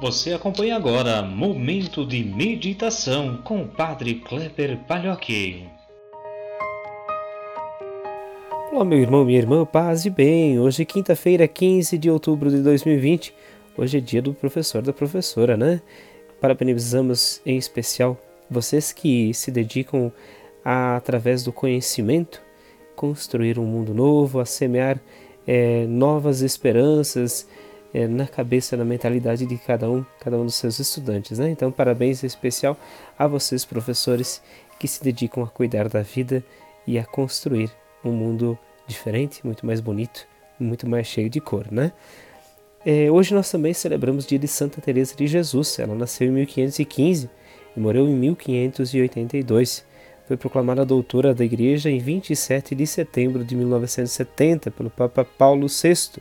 Você acompanha agora Momento de Meditação com o Padre Kleber Palhoque. Olá, meu irmão, minha irmã, paz e bem. Hoje quinta-feira, 15 de outubro de 2020. Hoje é dia do professor da professora, né? Parabenizamos em especial vocês que se dedicam a, através do conhecimento, construir um mundo novo, a semear é, novas esperanças é, na cabeça, na mentalidade de cada um, cada um dos seus estudantes. Né? Então, parabéns especial a vocês, professores, que se dedicam a cuidar da vida e a construir um mundo diferente, muito mais bonito, muito mais cheio de cor. Né? É, hoje nós também celebramos o dia de Santa Teresa de Jesus. Ela nasceu em 1515 e morreu em 1582. Foi proclamada doutora da Igreja em 27 de setembro de 1970 pelo Papa Paulo VI,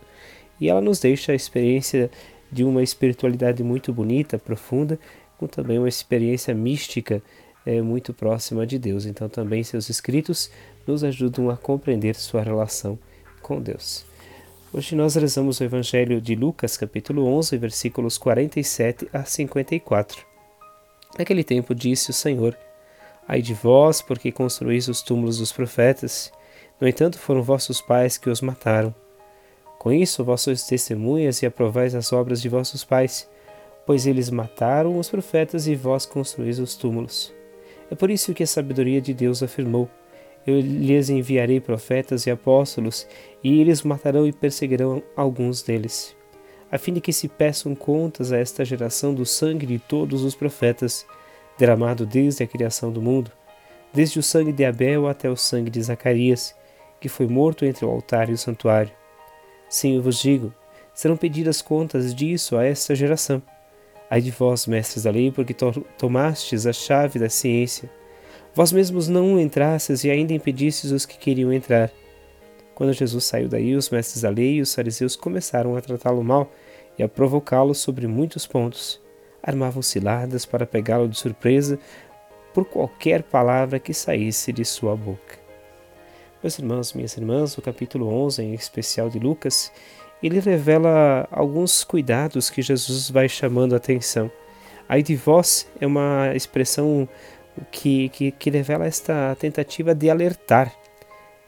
e ela nos deixa a experiência de uma espiritualidade muito bonita, profunda, com também uma experiência mística é, muito próxima de Deus. Então, também seus escritos nos ajudam a compreender sua relação com Deus. Hoje nós rezamos o Evangelho de Lucas, capítulo 11, versículos 47 a 54. Naquele tempo disse o Senhor: Ai de vós, porque construís os túmulos dos profetas. No entanto, foram vossos pais que os mataram. Com isso, vós sois testemunhas e aprovais as obras de vossos pais, pois eles mataram os profetas e vós construís os túmulos. É por isso que a sabedoria de Deus afirmou: Eu lhes enviarei profetas e apóstolos, e eles matarão e perseguirão alguns deles, a fim de que se peçam contas a esta geração do sangue de todos os profetas derramado desde a criação do mundo, desde o sangue de Abel até o sangue de Zacarias, que foi morto entre o altar e o santuário. Sim, eu vos digo, serão pedidas contas disso a esta geração. Ai de vós, mestres da lei, porque to tomastes a chave da ciência. Vós mesmos não entrastes e ainda impedistes os que queriam entrar. Quando Jesus saiu daí, os mestres da lei e os fariseus começaram a tratá-lo mal e a provocá-lo sobre muitos pontos armavam ciladas para pegá-lo de surpresa por qualquer palavra que saísse de sua boca. Meus irmãos, minhas irmãs, o capítulo 11, em especial de Lucas, ele revela alguns cuidados que Jesus vai chamando a atenção. Aí de vós é uma expressão que, que, que revela esta tentativa de alertar.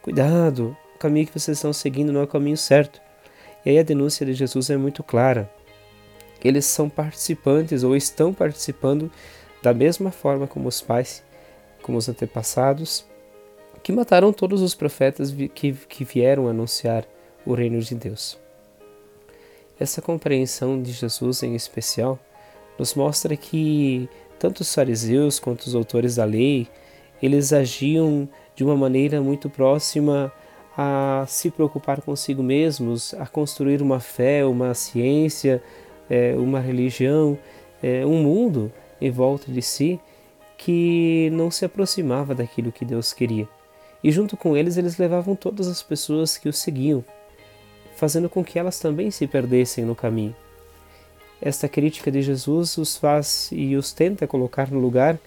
Cuidado, o caminho que vocês estão seguindo não é o caminho certo. E aí a denúncia de Jesus é muito clara eles são participantes ou estão participando da mesma forma como os pais, como os antepassados, que mataram todos os profetas que, que vieram anunciar o reino de Deus. Essa compreensão de Jesus em especial nos mostra que tanto os fariseus quanto os autores da lei, eles agiam de uma maneira muito próxima a se preocupar consigo mesmos, a construir uma fé, uma ciência, é, uma religião, é, um mundo em volta de si que não se aproximava daquilo que Deus queria. E junto com eles, eles levavam todas as pessoas que o seguiam, fazendo com que elas também se perdessem no caminho. Esta crítica de Jesus os faz e os tenta colocar no lugar,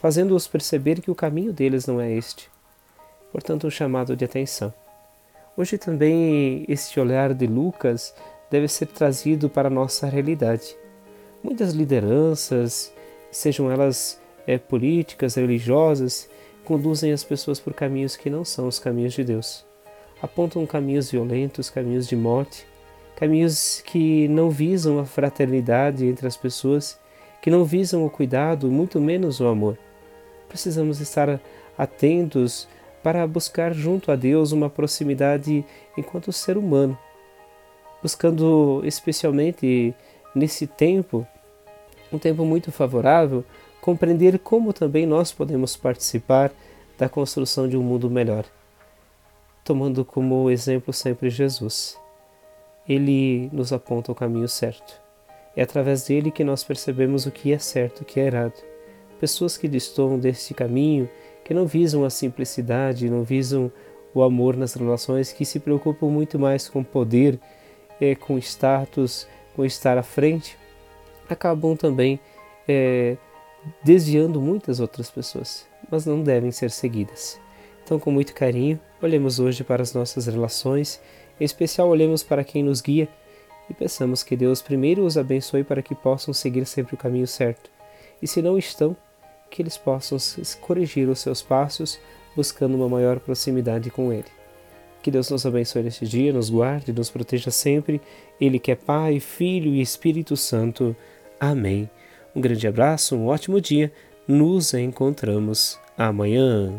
fazendo-os perceber que o caminho deles não é este. Portanto, um chamado de atenção. Hoje também este olhar de Lucas deve ser trazido para a nossa realidade. Muitas lideranças, sejam elas é, políticas, religiosas, conduzem as pessoas por caminhos que não são os caminhos de Deus. Apontam caminhos violentos, caminhos de morte, caminhos que não visam a fraternidade entre as pessoas, que não visam o cuidado, muito menos o amor. Precisamos estar atentos para buscar junto a Deus uma proximidade enquanto ser humano, buscando especialmente nesse tempo, um tempo muito favorável, compreender como também nós podemos participar da construção de um mundo melhor, tomando como exemplo sempre Jesus. Ele nos aponta o caminho certo. É através dele que nós percebemos o que é certo e o que é errado. Pessoas que destoam deste caminho, que não visam a simplicidade, não visam o amor nas relações, que se preocupam muito mais com poder é, com status, com estar à frente, acabam também é, desviando muitas outras pessoas, mas não devem ser seguidas. Então, com muito carinho, olhemos hoje para as nossas relações, em especial olhemos para quem nos guia e peçamos que Deus primeiro os abençoe para que possam seguir sempre o caminho certo. E se não estão, que eles possam corrigir os seus passos, buscando uma maior proximidade com Ele. Que Deus nos abençoe neste dia, nos guarde, nos proteja sempre. Ele que é Pai, Filho e Espírito Santo. Amém. Um grande abraço, um ótimo dia. Nos encontramos amanhã.